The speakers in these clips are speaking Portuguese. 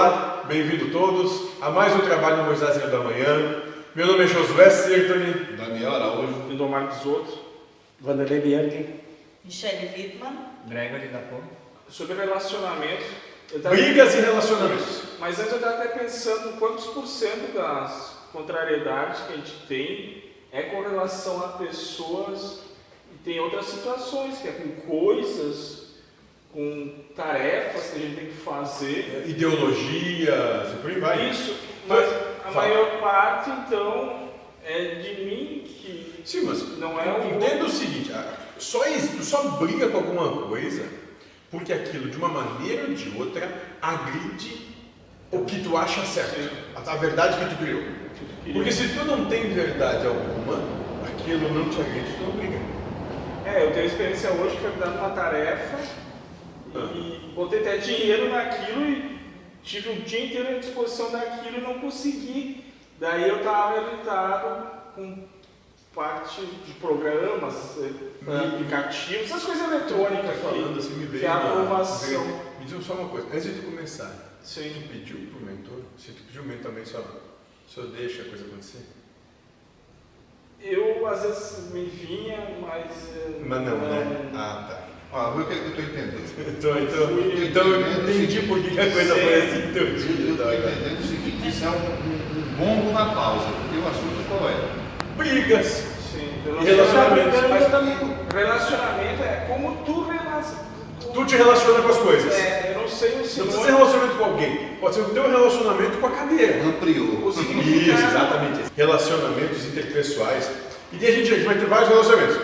Olá, bem-vindo todos a mais um trabalho no Moisés da Manhã. Meu nome é Josué Sertoni. Daniel Araújo. Lindomar Bisotto. Vanderlei Bianchi. Michele Wittmann. Gregory da Ponte. Sobre relacionamento. eu tava- Brigas e relacionamentos. Mas antes eu estava até pensando quantos por cento das contrariedades que a gente tem é com relação a pessoas e tem outras situações, que é com coisas, com tarefas que a gente tem que fazer. Ideologias e por aí vai. Isso, mas a Fala. maior parte então é de mim que Sim, mas Não é o- entenda o seguinte, só, isso, tu só briga com alguma coisa porque aquilo, de uma maneira ou de outra, agride o que tu acha certo. A, a verdade que tu criou. Porque se tu não tem verdade alguma, aquilo não te agride, tu não briga. É, eu tenho experiência hoje que foi me dando uma tarefa. E botei até dinheiro naquilo e tive um dia inteiro à disposição daquilo e não consegui. Daí eu estava irritado com parte de programas, Ah. aplicativos, essas coisas eletrônicas Tá falando assim, me veio que é a aprovação. veio- Me diz só uma coisa, antes de começar, Sim. tu pediu pro mentor? Se tu pediu o mentor também, só, só deixa a coisa acontecer? Eu às vezes me vinha, mas. eh, Mas não, né? Ah, tá. Ó, vê o que eu estou entendendo. Então, então, então eu entendi por que a coisa foi assim tão Eu estou entendendo o seguinte, isso é um, um, um bombo na pausa, porque o assunto qual é? Brigas. Sim, Relacionamento. Mas relacionamento é como tu relaciona. Tu te relaciona com as coisas. É, eu não sei o Não precisa ser sinônimo. relacionamento com alguém. Pode ser o teu relacionamento com a cadeira. Ampliou. Isso, exatamente. Relacionamentos interpessoais. E tem a gente, a gente vai ter vários relacionamentos.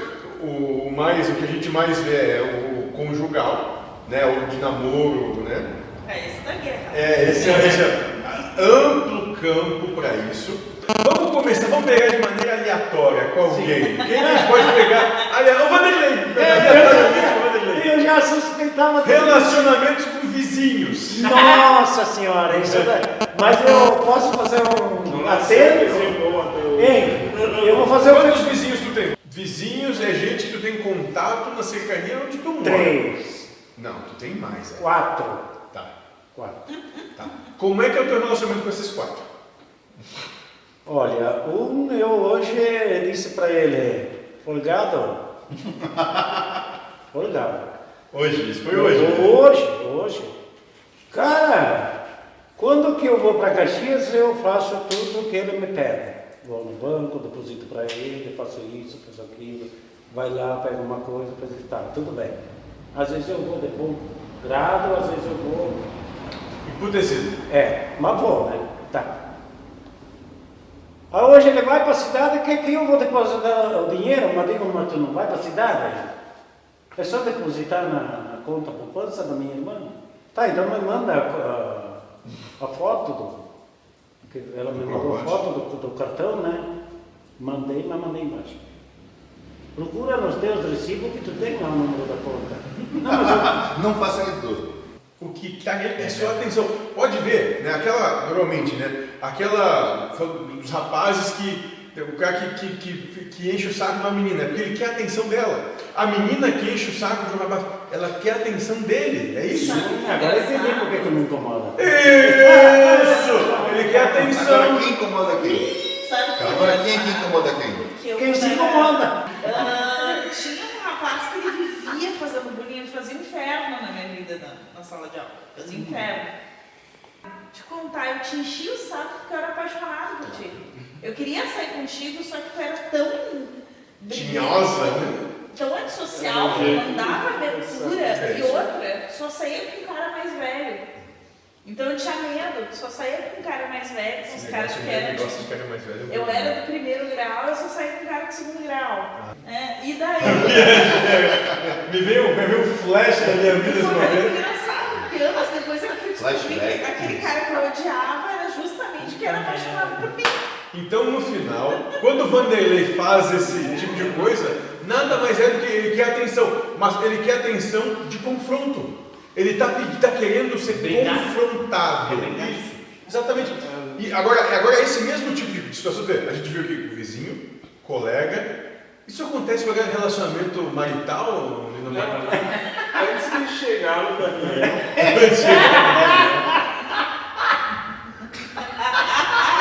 O, mais, o que a gente mais vê é o conjugal, né? O de namoro, né? É esse da guerra. É, esse é, esse é amplo campo para isso. Vamos começar, vamos pegar de maneira aleatória com alguém. Quem a gente pode pegar? Ali, o Vanderlei. O Vanderlei. Eu já suspeitava. Relacionamentos com vizinhos. Nossa senhora, isso é. Mas eu posso fazer um Nossa, atento? Hein? Eu vou fazer Quantos um. vizinhos? Vizinhos é gente que tu tem contato na cercania onde tu mora. Três, Não, tu tem mais. É. quatro. Tá, Quatro. tá. Como é que é o teu relacionamento com esses quatro? Olha, um eu hoje disse para ele, folgado. Folgado. Hoje, isso foi hoje. né? Hoje, hoje. Cara, quando que eu vou para Caxias, eu faço tudo que ele me pede. Vou no banco, deposito para ele, faço isso, faço aquilo. Vai lá, pega uma coisa, isso, tá, tudo bem. Às vezes eu vou de bom grado, às vezes eu vou. Emputecido. É, mas vou, né? Tá. Aí hoje ele vai para a cidade, que, que eu vou depositar o dinheiro? Mas digo, mas tu não vai para a cidade? É só depositar na, na conta poupança da minha irmã? Tá, então me manda a, a foto do. Ela me mandou a foto do, do cartão, né? Mandei, mas mandei embaixo. Procura nos teus recibos que tu tem lá o número da conta. Não, eu, Não facilitou. O que tá é só atenção. Pode ver, né? Aquela, normalmente, né? Aquela dos rapazes que. O cara que, que, que, que enche o saco de uma menina, é porque ele quer a atenção dela. A menina que enche o saco de um rapaz, ela quer a atenção dele. É isso? agora eu entendi por que que me incomoda. Isso! Ele quer atenção. Agora quem incomoda quem? Agora quem é que incomoda quem? Quem se incomoda? Ah, tinha um rapaz que ele vivia fazendo bullying, ele fazia inferno na minha vida na, na sala de aula. Fazia inferno. Te contar, eu te enchi o saco porque eu era apaixonada por ti. Eu queria sair contigo, só que tu era tão. Tinhosa, né? Tão antissocial, que mandava abertura. É E outra, só saía com um cara mais velho. Então eu tinha medo, só saía com um cara mais velho, com os caras que eram. cara mais velho. Eu era do primeiro grau, eu só saía com um cara de segundo grau. É, e daí? Me veio, me veio um flash na minha vida esse Foi muito momento. engraçado, porque anos depois eu fui descobrir que Flashback. aquele cara que eu odiava era justamente que era apaixonado por mim. Então, no final, quando o Vanderlei faz esse tipo de coisa, nada mais é do que ele quer atenção, mas ele quer atenção de confronto. Ele está tá querendo ser Brigar. confrontado. É isso. Exatamente. E agora, agora é esse mesmo tipo de situação, a gente viu aqui o vizinho, colega. Isso acontece com aquele relacionamento marital? Não, não. No Daniel. Antes de chegar no Daniel.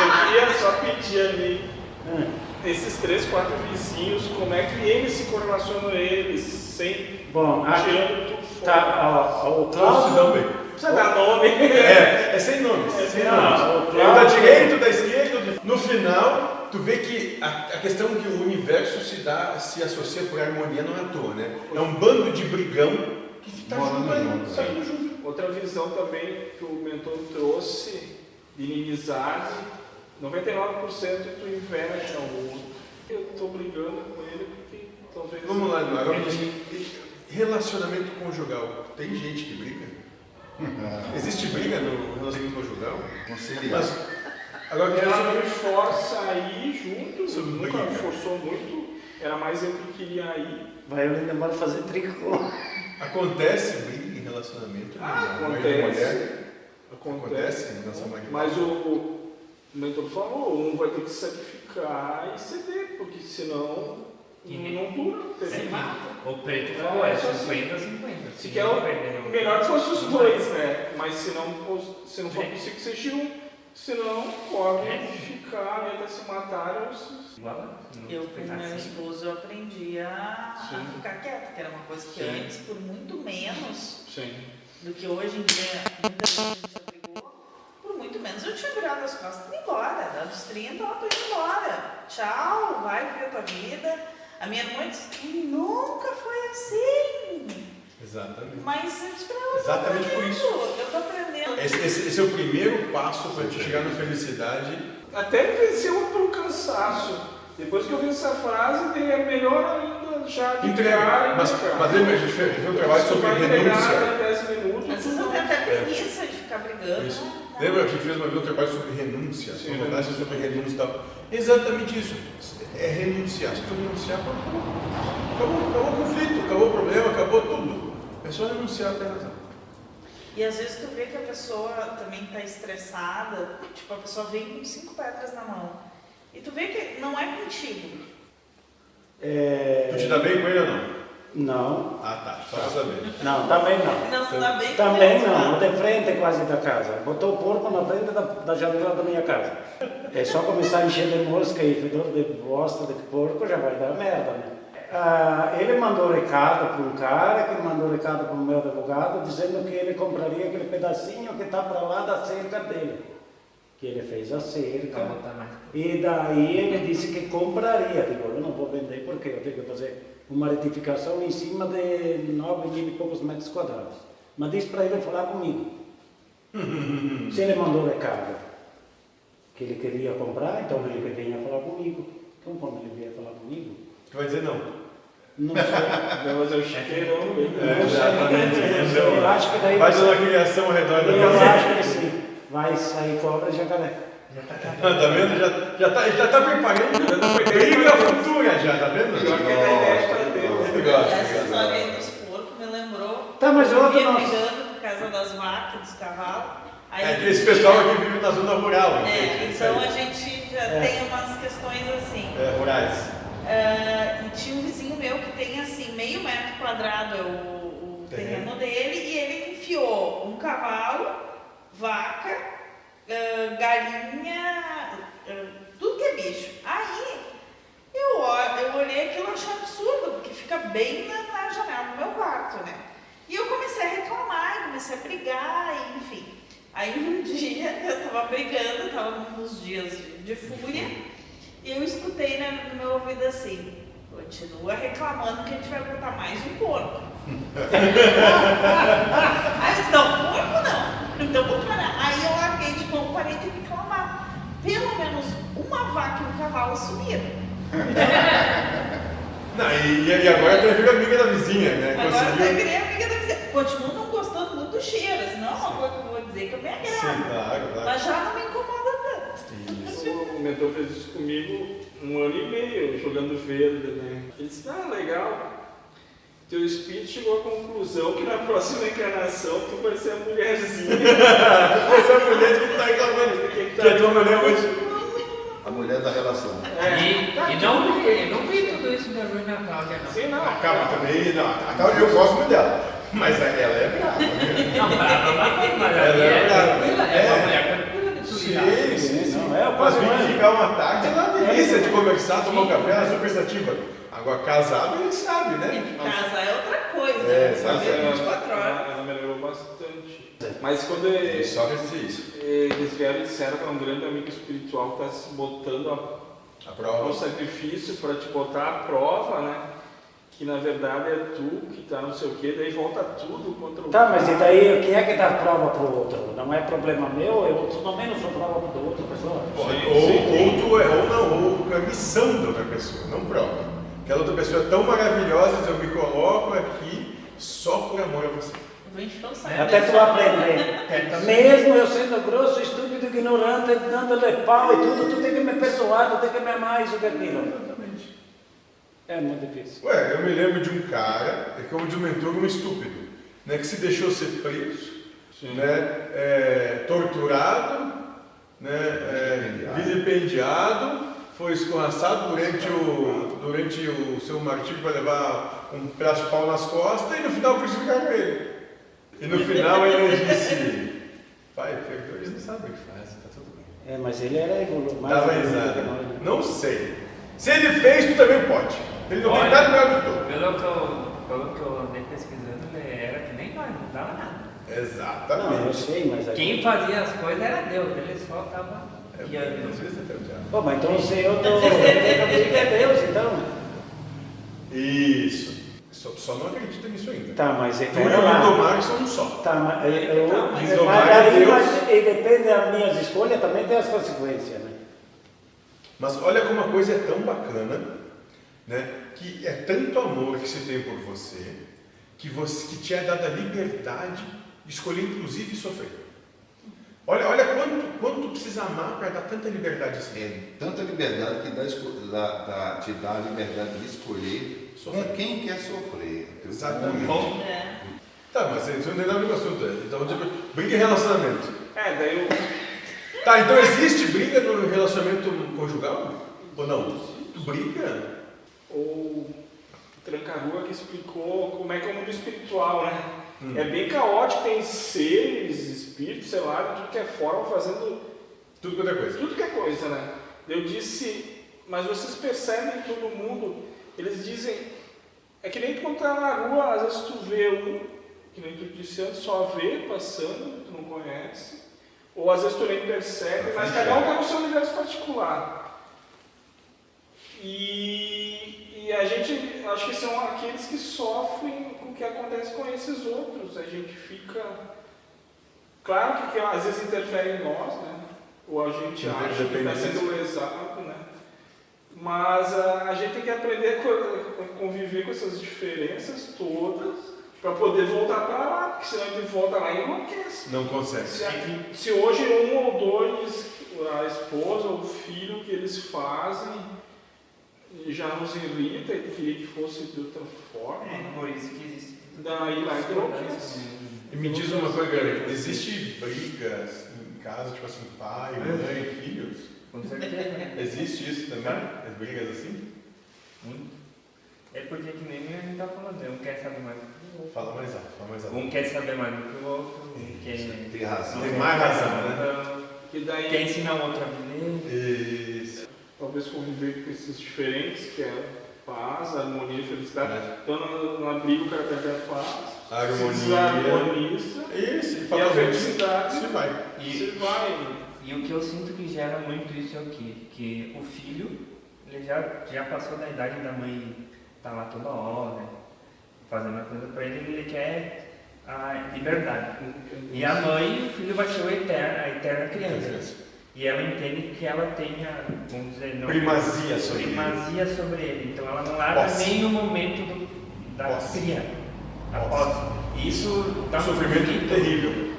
Eu queria só pedir ali. Hum esses três, quatro vizinhos, como é que eles se correlacionam eles, sem Bom, aqui tirando tudo fora. tá, ó, o Cláudio. bem. Não precisa dar nome. É, é sem nomes. É sem sem nomes. nomes. Eu da direita, da esquerda, do- no final, tu vê que a, a questão que o universo se dá, se associa por harmonia não é à toa, né? É um bando de brigão que está junto aí, tá tudo junto. Outra visão também que o mentor trouxe de inimizade, 99% tu inveja o outro. Eu estou brigando com ele porque talvez. Vamos lá, agora relacionamento conjugal. Tem gente que briga? Existe briga no relacionamento conjugal? Conciliar. Mas agora Ela me que força a ir junto, Sobre nunca briga. me forçou muito, era mais eu que queria ir. Vai eu ainda manda fazer tricô. acontece briga em relacionamento? Ah, né? E acontece. mulher? Acontece em relação a marido e Mas o? O mentor falou, um vai ter que sacrificar e ceder, porque senão E não dura. Se Tem- mata. O preto falou, é só assim. 50 50. Se quer o melhor que fosse os dois, né? Mas se não, fosse- se não for possível que seja um, senão podem ficar né, até se matarem. ou se- Igual Eu com meu esposo eu aprendi a, a ficar quieta, que era uma coisa que Sim. antes, por muito menos Sim. do que hoje em dia, muita gente menos eu tinha virado as costas e embora. Dando os 30, ó, tô indo embora. Tchau, vai viver a tua vida. A minha irmã disse, nunca foi assim. Exatamente. Mas eu disse pra ela, Exatamente por isso. eu tô aprendendo. Esse, esse- esse é o primeiro passo para te chegar na felicidade. Até venceu pelo cansaço. Depois que eu vi essa frase, é melhor ainda já de Mas, entregar. mas lembra, a gente fez, um trabalho sobre renúncia. em 10 minutos, Às vezes eu tenho até preguiça de ficar brigando. Isso. Lembra que a gente fez uma vez um trabalho sobre renúncia? Sim, conversa sobre renúncia e tal. Exatamente isso. É renunciar. Se tu renunciar, acabou. Acabou, acabou o conflito, acabou o problema, acabou tudo. É só renunciar até razão. E às vezes tu vê que a pessoa também está estressada, tipo, a pessoa vem com cinco pedras na mão. E tu vê que não é contigo. É, Tu te dá bem com ele ou não? Não, Ah, tá. Só pra saber. não, também não. Não Também não, não de frente quase da casa. Botou o porco na frente da, da janela da minha casa. É só começar a encher de mosca e fedor de bosta de porco, já vai dar merda, né? Ah, ele mandou recado para um cara, que mandou recado para o meu advogado, dizendo que ele compraria aquele pedacinho que está para lá da cerca dele. Que ele fez a cerca. E daí ele disse que compraria. Digo, eu não vou vender porque eu tenho que fazer uma retificação em cima de 9 mil e poucos metros quadrados. Mas disse para ele falar comigo. Se ele mandou recado que ele queria comprar, então ele que venha falar comigo. Então quando ele vier falar comigo, Tu vai dizer não. não sei. Vai fazer o chequeirão bem. Não sei. Eu acho que daí Vai ter uma criação ao redor da Eu casa. acho que sim. Vai sair cobra e jacaré. Tá vendo? Já, já, tá, já tá preparando. Já tá briga futura já, tá vendo? Pior que E Gosto, essa história aí dos porcos me lembrou. Tá, mas eu outro via nosso- brigando por causa das vacas, dos cavalos. Aí É que esse pessoal aqui vive na zona rural. É, então a gente já É. tem umas questões assim. É, rurais. Ah, e tinha um vizinho meu que tem assim, meio metro quadrado é o, o Terreno. dele, e ele enfiou um cavalo, vaca, ah, galinha, ah, tudo que é bicho. Aí eu, eu olhei aquilo e achei absurdo, fica bem na, na janela do meu quarto, né? E eu comecei a reclamar, comecei a brigar, e, enfim. Aí um dia eu tava brigando, tava nos dias de, fúria, e eu escutei né, no meu ouvido assim, continua reclamando que a gente vai botar mais um porco. Aí eu disse, não, porco não. Então vou parar. Aí eu larguei de mão, parei de reclamar. Pelo menos uma vaca e um cavalo sumiram. Não, e, e agora tu vira amiga da vizinha, né? Agora eu Conseguiu. virei amiga da vizinha. Continuo não gostando muito do cheiro, senão é uma coisa que eu vou dizer que eu me Sim, agrado. claro, claro. Mas já não me incomoda tanto. Isso. O mentor fez isso comigo um ano e meio, jogando verde, né? Ele disse, ah, legal. Teu espírito chegou à conclusão que na próxima encarnação tu vai ser a mulherzinha. Essa mulher que tá reclamando. Que Que é tua mulher hoje. A mulher da relação. É, E, tá e tudo não, não vi tudo isso da Bruna Cláudia, não. Sim, não. Acaba também. Não, acaba, eu gosto muito dela. Mas ela é brava. né? Não, brava, mas Ela é é brava. tranquila, é É. uma mulher tranquila de tudo. Sim, sim. sim. Não, é o Mas patrimônio. ficar uma tarde é uma delícia de conversar, tomar um café, ela é super. Agora, casado, a gente sabe, É né? que casa é outra coisa. É, né? sabe, Viver é. 24 horas. Ela melhorou bastante. Mas quando eles, isso. eles vieram e disseram que é um grande amigo espiritual que está se botando a A um prova. sacrifício para te botar à prova, né? Que na verdade é tu que tá não sei o quê, daí volta tudo contra o Tá, mas e daí quem é que dá prova pro outro? Não é problema meu, eu pelo menos sou prova da outra pessoa. Ou, Sim, ou, sim. ou tu é, ou não, ou é a missão da outra pessoa, não prova. Aquela outra pessoa é tão maravilhosa, eu me coloco aqui só por amor a você. Até tu aprender. Mesmo eu sendo grosso, estúpido, ignorante, dando-lhe pau e tudo, tu tem que me perdoar, tu tem que me amar, isso que aquilo. É muito difícil. Ué, eu me lembro de um cara, é como diz o mentor, um estúpido, né, que se deixou ser preso, Sim. né, é, torturado, né, é, vilipendiado, foi escorraçado durante o, durante o seu martírio para levar um pedaço de pau nas costas e no final crucificaram ele. E no final ele disse, pai, pecadores não sabem o que fazem, tá tudo bem. É, mas ele era evoluído. mais Dava risada. né? Não sei. Se ele fez, tu também pode. Ele não tem Olha. nada melhor do que tu. Pelo que, eu, pelo que eu andei pesquisando, ele era que nem nós, não dava nada. Não, eu Exatamente. sei, mas aqui... Quem fazia as coisas era Deus, ele só estava É, às vezes até o diabo. Pô, mas então se eu tô... É Deus, então. Isso. Só, só não acredita nisso ainda. Tá, mas Tu então e o é lá. Lindomar são um só. Tá, mas, eu, eu, Tá, mas, mas Lindomar é aí, Deus. mas, e depende das minhas escolhas, também tem as consequências, né? Mas olha como a coisa é tão bacana, né? Que é tanto amor que se tem por você, que você que te é dada a liberdade de escolher inclusive sofrer. Olha, olha quanto, quanto precisa amar para dar tanta liberdade. É tanta liberdade que dá, dá- dá- te dá a liberdade de escolher Sofrer. com quem quer sofrer. Exatamente. É. Tá, mas isso não tem nada a ver com o assunto. né? Então, tipo, briga em relacionamento. É, daí eu, Tá, então existe briga no relacionamento conjugal? Ou não? Tu briga? o Tranca-Rua que explicou como é que é o mundo espiritual, né? Hum. É bem caótico, tem seres, espíritos, sei lá, de tudo que é forma, fazendo Tudo quanto é coisa. tudo que é coisa, né? Eu disse, mas vocês percebem todo mundo, eles dizem, é que nem tu quando tá na rua, às vezes tu vê um, que nem tu disse antes, só vê passando, tu não conhece, ou às vezes tu nem percebe, mas cada um tem o seu universo particular. E, e a gente, acho que são aqueles que sofrem com o que acontece com esses outros. A gente fica. Claro que, que às vezes interfere em nós, né? Ou a gente acha que está sendo lesado? Mas a, a gente tem que aprender a co- a conviver com essas diferenças todas para poder voltar para lá, porque senão a gente volta lá e enlouquece. Não consegue. Se, se hoje um ou dois, a esposa ou o filho que eles fazem já nos irrita e queria que fosse de outra forma, É, por isso que existe. daí lá enlouquece. E me diz uma coisa, galera, existe brigas em casa, tipo assim, pai, mãe, filhos? Com certeza. Existe isso também? As brigas assim? Muito. É porque que nem a gente tá falando, um quer saber mais do que o outro. Fala mais alto, fala mais alto. Um quer saber mais do que o outro, um quer. Tem razão. Tem mais razão, né? E daí Quer ensinar o outro a viver. Isso. talvez conviver com esses diferentes, que é paz, harmonia e felicidade. É. Então na, na briga o cara perde a paz, Harmonia. desarmoniza Isso, e e a felicidade se vai. E- se vai. E o que eu sinto que gera muito isso é o quê? Que o filho, ele já, já passou da idade da mãe estar lá toda hora, fazendo a coisa pra ele, ele quer a liberdade. E a mãe, o filho vai ser eterno, a eterna criança. E ela entende que ela tem a, vamos dizer, não, Primazia sobre ele. primazia sobre ele. Então ela não larga Posse. nem no momento do, da Posse. cria. A Posse. posse. Isso dá Um sofrimento conflito. terrível.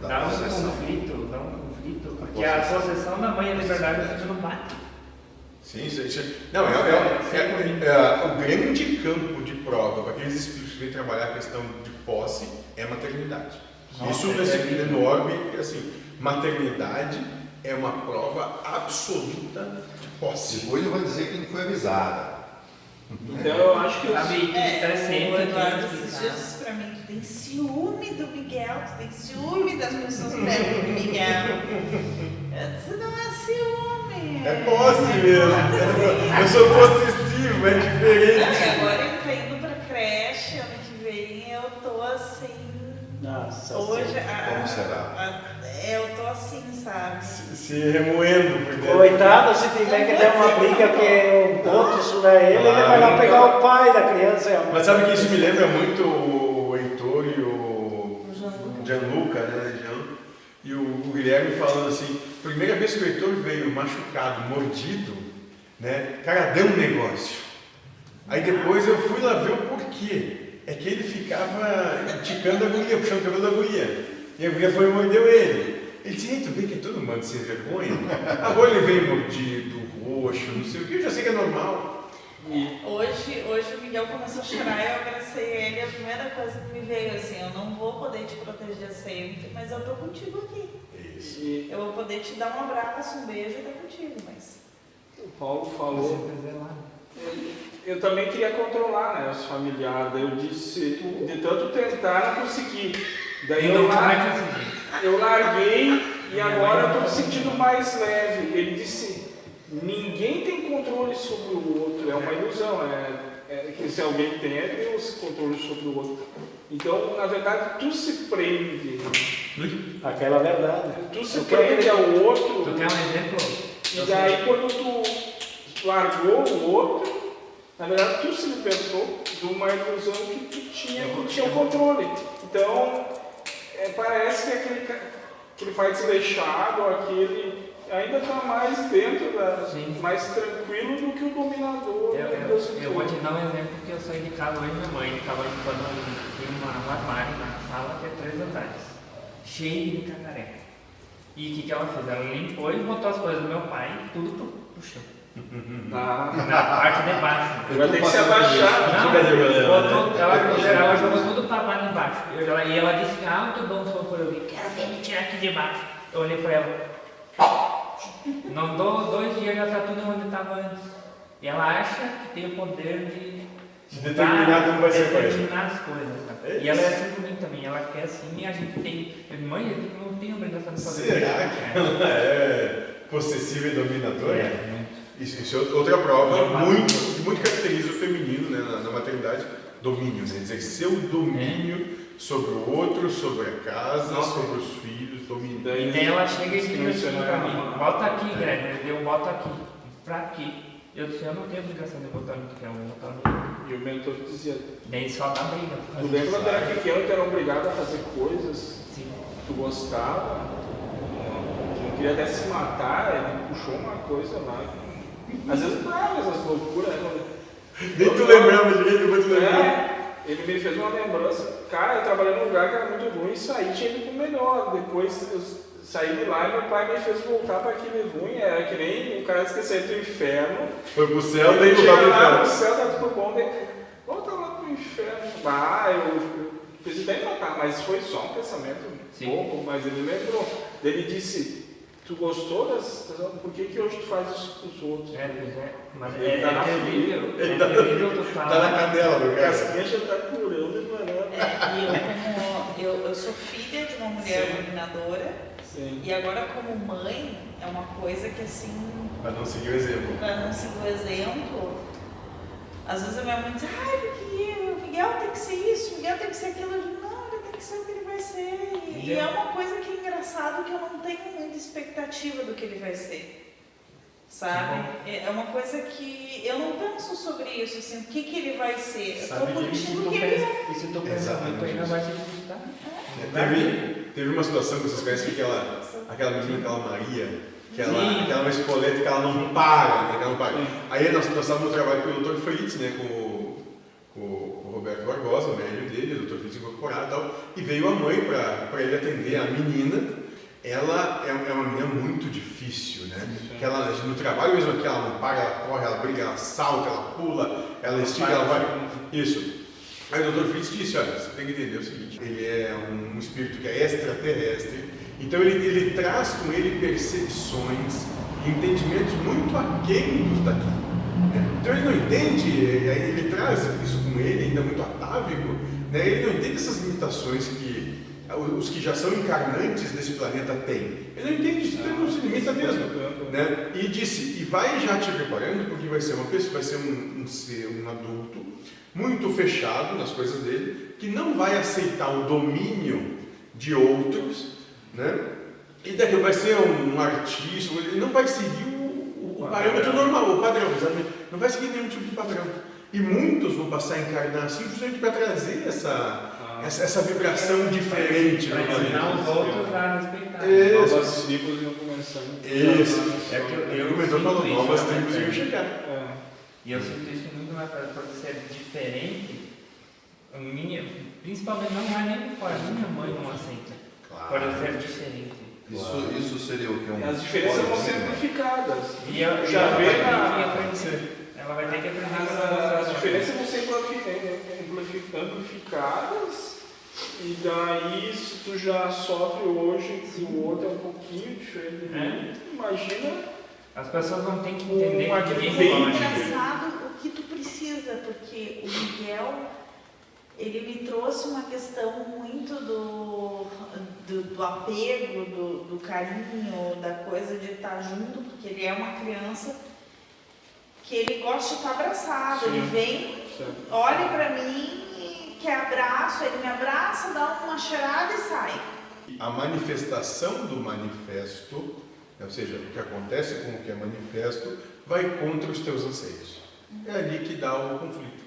Dá um conflito, dá um porque a possessão da mãe e a liberdade o filho não bate. Sim, isso, isso. Não, é, é- é- é- o grande campo de prova para aqueles espíritos que vêm trabalhar a questão de posse é a maternidade. Nossa, isso é terrível. enorme, assim, maternidade é uma prova absoluta de posse. Depois ele vai dizer que não foi avisada. Então eu acho que os, tu É, está sempre tem disse ciúme do Miguel, tu tem ciúme das pessoas perto do Miguel. Você não é ciúme. É posse mesmo. Eu sou possessivo, é diferente. E agora ele tá indo pra creche, ano que vem eu tô assim. Nossa Hoje, a- Como será? a- é, eu tô assim, sabe? Se, se remoendo por dentro. Coitado, se tiver que dar uma briga que o outro estudar ele, ele vai lá pegar o pai da criança. e a mãe. Mas sabe que isso me lembra muito o Heitor e o Gianluca, né? Jean, e o, o Guilherme falando assim, primeira vez que o Heitor veio machucado, mordido, né? Cara, deu um negócio. Aí depois eu fui lá ver o porquê. É que ele ficava ticando a guria, puxando o cabelo da guria. E a guria foi e mordeu ele. Ele disse, tu vê que é todo mundo sem vergonha? Agora ele veio mordido, roxo, não sei o que, eu já sei que é normal. Hoje, hoje o Miguel começou a chorar, eu abracei ele, a primeira coisa que me veio assim, eu não vou poder te proteger sempre, mas eu tô contigo aqui. Isso. E Eu vou poder te dar um abraço, um beijo e tá contigo, mas. o Paulo falou. Eu também queria controlar né, os familiares. Daí eu disse, de tanto tentar, não consegui. Daí E eu, vai lar- conseguir. eu larguei e agora eu estou me sentindo mais leve. Ele disse, ninguém tem controle sobre o outro, é uma ilusão. É, é que se alguém tem, é Deus controle sobre o outro. Então, na verdade, tu se prende. Aquela verdade. Tu se Eu prende ao outro. Tu quer um exemplo? E daí quando tu largou o outro, na verdade tu se libertou de uma ilusão que tu tinha, que tinha o controle. Então, é, parece que aquele, aquele pai desleixado, aquele ainda está mais dentro, da, Sim. mais tranquilo do que o dominador. Eu, eu, eu vou te dar um exemplo que eu saí de casa hoje, minha mãe estava limpando um, uma- um armário na sala que é três andares, cheio de cacareca. E o que, que ela fez? Ela limpou e botou as coisas do meu pai, tudo pro, pro chão. Ah, Na parte de baixo. vai ter que se abaixar. Não, botou, né? ela, ela jogou tudo pra lá embaixo. Eu, ela, e ela disse que, ah, muito bom, foi eu vi. Quero ver me tirar aqui de baixo. Eu olhei pra ela. Não dou dois dias, já tá tudo onde estava antes. E ela acha que tem o poder de. De determinar como vai ser. Determinar as coisas. sabe? É E ela é assim comigo também. Ela quer assim e a gente tem. Mãe, gente não tem obrigação de fazer Será que ela é possessiva e dominadora? É. Isso, isso é outra prova Normal. muito, que muito caracteriza o feminino né, na, na maternidade, domínio, né? exercer o domínio sobre o outro, sobre a casa, Nossa. sobre os filhos, domínio. Daí- E daí ela chega e diz assim pra é mim, bota aqui, Greg, eu boto aqui. Pra quê? Eu disse, eu não tenho obrigação de botar no que quer, eu vou botar no E o mentor dizia, Daí só dá briga. tu lembra quando era pequeno, tu era obrigado a fazer coisas Sim. tu gostava, tu não queria até se matar, ele puxou uma coisa lá. Às vezes para essas loucuras, né? Nem tu lembrava direito, mas tu lembrava. Ele me fez uma lembrança. Cara, eu trabalhei num lugar que era muito ruim e saí tinha ido pro melhor. Depois eu saí de lá e meu pai me fez voltar para aquele ruim. Era que nem o cara esqueceu do inferno. Foi pro céu, daí Ele tu chega tava lá no céu, tá tudo bom, daí volta lá pro inferno. Ah, eu, em matar, mas foi só um pensamento Sim. bobo, mas ele lembrou. Ele disse, tu gostou das- Por que, que hoje tu faz isso com os outros? É, é. Mas Ele é, tá na é terrível. Ele É tá- terrível tu Tá na canela do A cara. casquinha já tá curando e parando. É, e eu, sou filha de uma mulher Sim. dominadora, Sim. e agora como mãe, é uma coisa que assim, Pra não seguir o exemplo. para não seguir o exemplo, às vezes a minha mãe diz, ai, porque o Miguel tem que ser isso, o Miguel tem que ser aquilo. Eu tem que ele vai ser. E, e é uma coisa que é engraçado que eu não tenho muita expectativa do que ele vai ser. Sabe? É é uma coisa que eu não penso sobre isso, assim, o que, que ele vai ser. Eu Sabe estou que E se curtindo o que ele é. pensa, e se tu muito, ainda isso. vai frustrar. Teve, teve uma situação que vocês conhecem aquela, aquela menina, aquela Maria, que ela, Sim. que ela é uma espoleta que ela não para, né? Que ela não para. Aí nós, nós estávamos no trabalho com o Dr. Fritz, né? Com, o- com o Roberto Barbosa, o médico dele, e tal. E veio a mãe para ele atender. A menina, ela é, é uma menina muito difícil, né? Que ela, no trabalho mesmo aqui, ela não para, ela corre, ela briga, ela salta, ela pula, ela estica, ela vai. Isso. Aí o Dr. Fritz disse, olha, você tem que entender o seguinte, ele é um, espírito que é extraterrestre, então ele, ele traz com ele percepções e entendimentos muito aquém dos daqui. né? Então ele não entende, eh, ele traz isso com ele, ainda muito atávico, né? ele não entende essas limitações que os que já são encarnantes desse planeta têm. Ele não entende isso, ele não se limita mesmo. Né? E disse, e vai já te preparando, porque vai ser uma pessoa, vai ser um, um ser, um adulto muito fechado nas coisas dele, que não vai aceitar o domínio de outros, né? E daqui vai ser um, um artista, ele não vai seguir o, o parâmetro normal, o padrão, exatamente. Não vai seguir nenhum tipo de padrão. E muitos vão passar a encarnar assim justamente para trazer essa, Ah. essa, essa vibração diferente Para ensinar os outros a respeitar. Isso. Novas tribos iam começando. Isso. É que eu- eu- falou, sinto novas isso, tribos né? iam chegar. É. E eu sinto isso muito mais para ser diferente. a Minha, principalmente não é nem fora, minha mãe não aceita. Por eu ser diferente. Isso, isso seria o que? Um As diferenças vão ser né? amplificadas. E eu, Já ela Ela vai ter que aprender As, as as diferenças vão ser ampli- ampli- amplificadas e daí se tu já sofre hoje que o outro é um pouquinho diferente mim, imagina As pessoas não têm que entender Um que É pode. engraçado o que tu precisa, porque o Miguel, ele me trouxe uma questão muito do, do, do apego, do, do carinho, da coisa de estar junto, porque ele é uma criança que ele gosta de estar abraçado, ele Sim. vem, certo? olha pra mim, quer abraço, ele me abraça, dá uma cheirada e sai. A manifestação do manifesto, ou seja, o que acontece com o que é manifesto, vai contra os teus anseios. É ali que dá o conflito.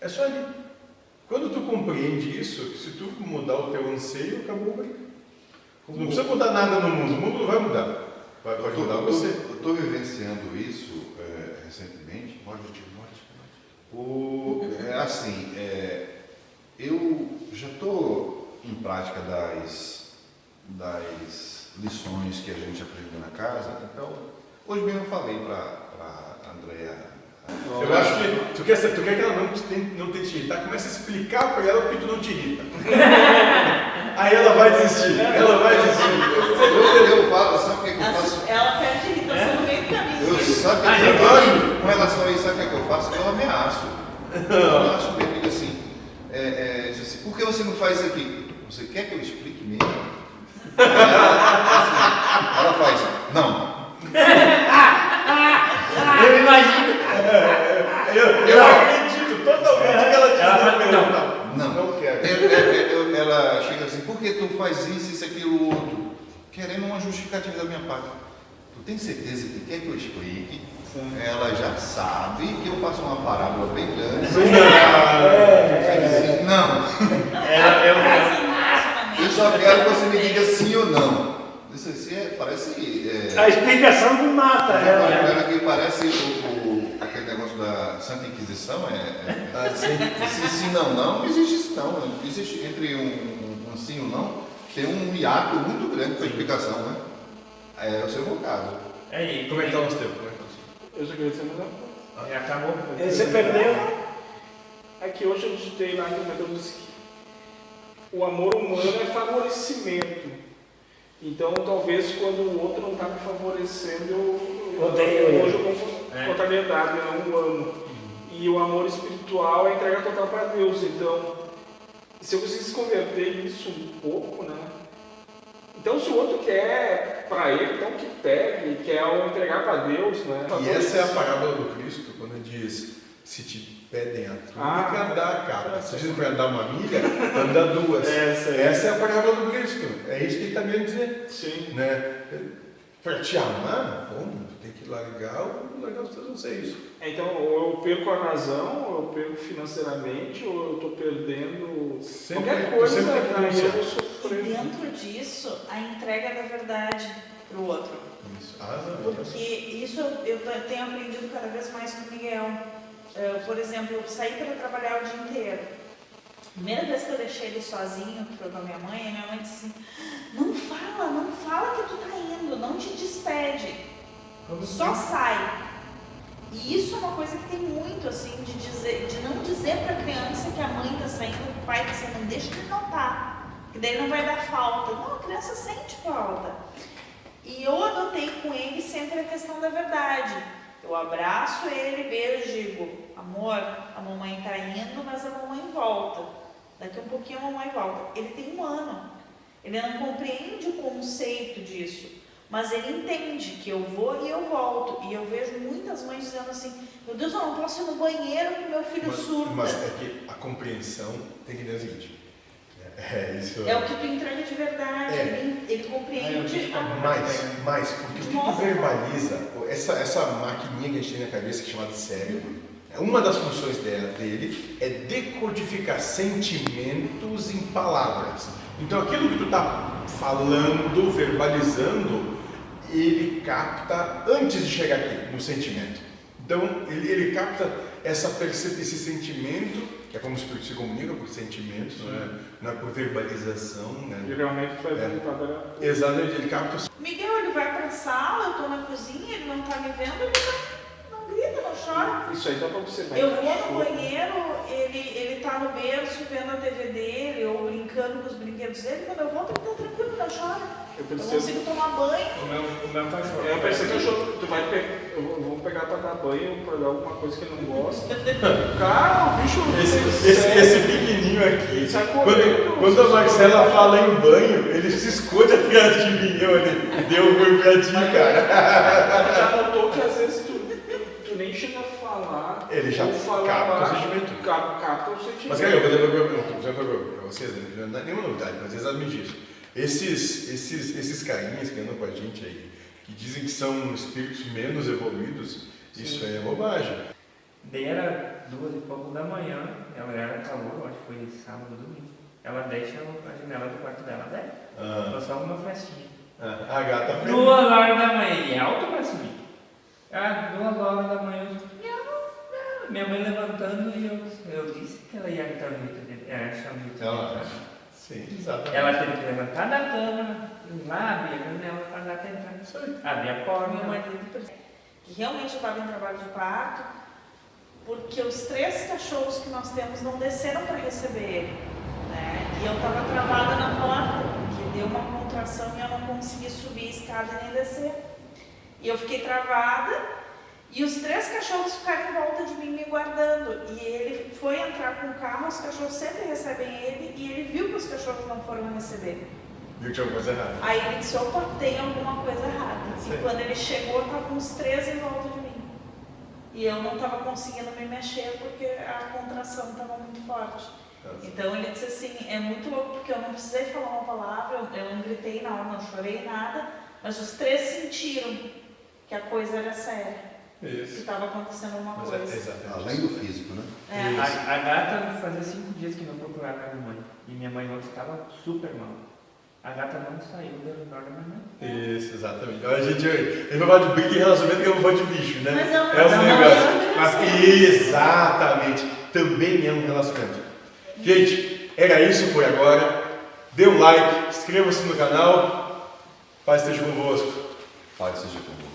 É só ali. Quando tu compreende isso, que se tu mudar o teu anseio, acabou o briga. Não precisa mudar nada no mundo, o mundo não vai mudar. Vai, vai mudar você. Eu estou vivenciando isso tio, pode. O, é assim, é, eu já estou em prática das, das lições que a gente aprendeu na casa. Então, hoje mesmo eu falei para a Andrea. Eu acho que tu quer, tu quer que ela não te, tem- não te irritar, começa a explicar para ela porque tu não te irrita. Aí ela vai desistir, ela vai desistir. Eu, eu falo, sabe o que, é que eu Ela, faço? ela meio do Eu, o que, eu faço? Com relação a isso, sabe o que, é que eu faço? Eu ameaço. Eu ameaço mesmo, digo assim, é, é, assim, por que você não faz isso aqui? Você quer que eu explique mesmo? Ela, ela faz, não. Eu imagino. Eu, eu acredito totalmente que ela diz Ela fala, não, não. não, Não. não quero. Eu- ela chega assim, por que tu faz isso, isso, aquilo, outro? Querendo uma justificativa da minha parte. Tu tem certeza que quer que eu explique? Ela já sabe que eu faço uma parábola bem grande. É, Não. Eu, Mas eu, Eu só quero que você me diga sim ou não. Isso assim é, parece. A É, explicação me mata. ela, né? Que parece o, o- aquele negócio da Santa Inquisição, é, é, Ah, sim. sim, sim, não, não, existe isso não. Não Existe entre um, um, um sim ou não, tem um hiato muito grande para explicação, né? É o seu vocabulário. é, e Como é que tá o nosso tempo? É tá? Eu só queria dizer mais uma coisa. Acabou. Você perdeu. É que hoje eu digitei lá no disse que o amor humano é favorecimento. Então, talvez quando o outro não está me favorecendo, eu, eu, Odeio hoje eu com É. contrariedade, eu não amo. E o amor espiritual é entrega total para Deus. Então, se eu conseguisse converter isso um pouco, né? Então, se o outro quer para ele, então que pegue, quer entregar para Deus, né? E essa é a parábola do Cristo, quando diz, se te pedem a túnica, Ah. dá a capa. Se dizem para andar uma milha, anda duas. Essa é. Essa é a parábola do Cristo. É isso que ele está querendo dizer. Sim. Né? Para te amar, como? Tu tem que largar, o- largar os teus anseios. É, Então, ou eu perco a razão, ou eu perco financeiramente, ou eu estou perdendo Sempre- qualquer coisa, sempre que aí eu renunciar. E dentro disso, a entrega da verdade pro outro. Isso. Ah, Porque isso eu eu tenho aprendido cada vez mais com o Miguel. Eh, por exemplo, eu saí para trabalhar o dia inteiro. Primeira vez que eu deixei ele sozinho, que foi com a minha mãe, a minha mãe disse assim, não fala, não fala que tu tá indo, não te despede. Só sai. E isso é uma coisa que tem muito, assim, de dizer, de não dizer para a criança que a mãe está saindo, que o pai está saindo, deixa ele notar. Que daí não vai dar falta. Não, a criança sente falta. E eu adotei com ele sempre a questão da verdade. Eu abraço ele, beijo, digo, amor, a mamãe tá indo, mas a mamãe volta. Daqui a um pouquinho a mamãe volta. Ele tem um ano. Ele não compreende o conceito disso, mas ele entende que eu vou e eu volto. E eu vejo muitas mães dizendo assim: Meu Deus, eu não posso ir no banheiro com meu filho Mas, surdo. mas é que a compreensão tem que ter o seguinte. É, isso. É o que tu entrega de verdade, É. ele, ele Ah, compreende vi a Mais, mais, porque o que tu verbaliza, essa, essa maquininha que a gente tem na cabeça, que é chamada cérebro, uma das funções dela, dele é decodificar sentimentos em palavras. Então aquilo que tu tá falando, verbalizando, ele capta antes de chegar aqui, no sentimento. Então ele, ele capta essa perce- esse sentimento, que é como se se comunica por sentimentos, não é, não é por verbalização, né? Geralmente tu vai É. Exatamente, ele capta o Miguel, ele vai pra sala, eu tô na cozinha, ele não tá me vendo, ele não chora. Isso aí dá pra observar. Eu vou no banheiro, ele, ele tá no berço vendo a TV dele ou brincando com os brinquedos dele, quando eu volto ele tá tranquilo, não chora. Eu Eu percebo. consigo tomar banho. O meu, o meu cachorro. É, eu percebo que eu choro. Tu vai pe... eu vou- eu pegar pra dar banho, pra dar alguma coisa que ele não gosta. Cara, o bicho. Esse, esse, esse pequenininho aqui, quando, quando a Marcela fala em banho, ele se esconde atrás de mim. Eu, ele deu um olhadinho, cara. Já notou que às vezes tu, tu, tu nem chega a falar. Ele já capta o sentimento. Cap, capta o sentimento. Mas, cara, eu vou dizer pra- eu vou dizer pra- pra vocês, não é nenhuma novidade, mas exatamente isso. Esses, esses, esses carinhas que andam com a gente aí, que dizem que são espíritos menos evoluídos, isso é bobagem. Daí era duas e pouco da manhã, ela era calor, acho que foi sábado, domingo. Ela deixa a janela do quarto dela aberta. Ah, só uma festinha. ah, a gata. Duas horas da manhã, ele é alto pra subir. Ah, duas horas da manhã, minha mãe levantando e eu, eu disse que ela ia entrar no grito dele. É, achar o grito dele. Ela, sim, exatamente. Ela teve que levantar da cama, ir lá, abrir a janela para dar até entrar. Abrir a porta. marido, que realmente estava em trabalho de parto, porque os três cachorros que nós temos não desceram para receber ele. Né? E eu estava travada na porta, que deu uma contração e eu não consegui subir a escada nem descer. E eu fiquei travada e os três cachorros ficaram em volta de mim me guardando. E ele foi entrar com o carro, os cachorros sempre recebem ele e ele viu que os cachorros não foram receber. Viu que tinha alguma coisa errada. Aí ele disse, opa, tem alguma coisa errada. Sim. E quando ele chegou, estavam uns três em volta de mim. E eu não estava conseguindo me mexer porque a contração estava muito forte. Então ele disse assim, é muito louco porque eu não precisei falar uma palavra, eu, não gritei hora, não chorei nada, mas os três sentiram que a coisa era séria, que Isso. estava acontecendo alguma Mas é, coisa. exatamente. Além do físico, né? É. A, a gata fazia cinco dias que não procurava a minha mãe. E minha mãe ontem estava super mal. A gata não saiu do redor da minha mãe. Isso, exatamente. Olha, gente, ele vai falar de briga e relacionamento que eu vou falar de bicho, né? Mas é um- é é um relacionamento. Mas, exatamente. Também é um relacionamento. Gente, era isso por agora. Dê um like, inscreva-se no canal. Paz esteja convosco. Paz seja convosco.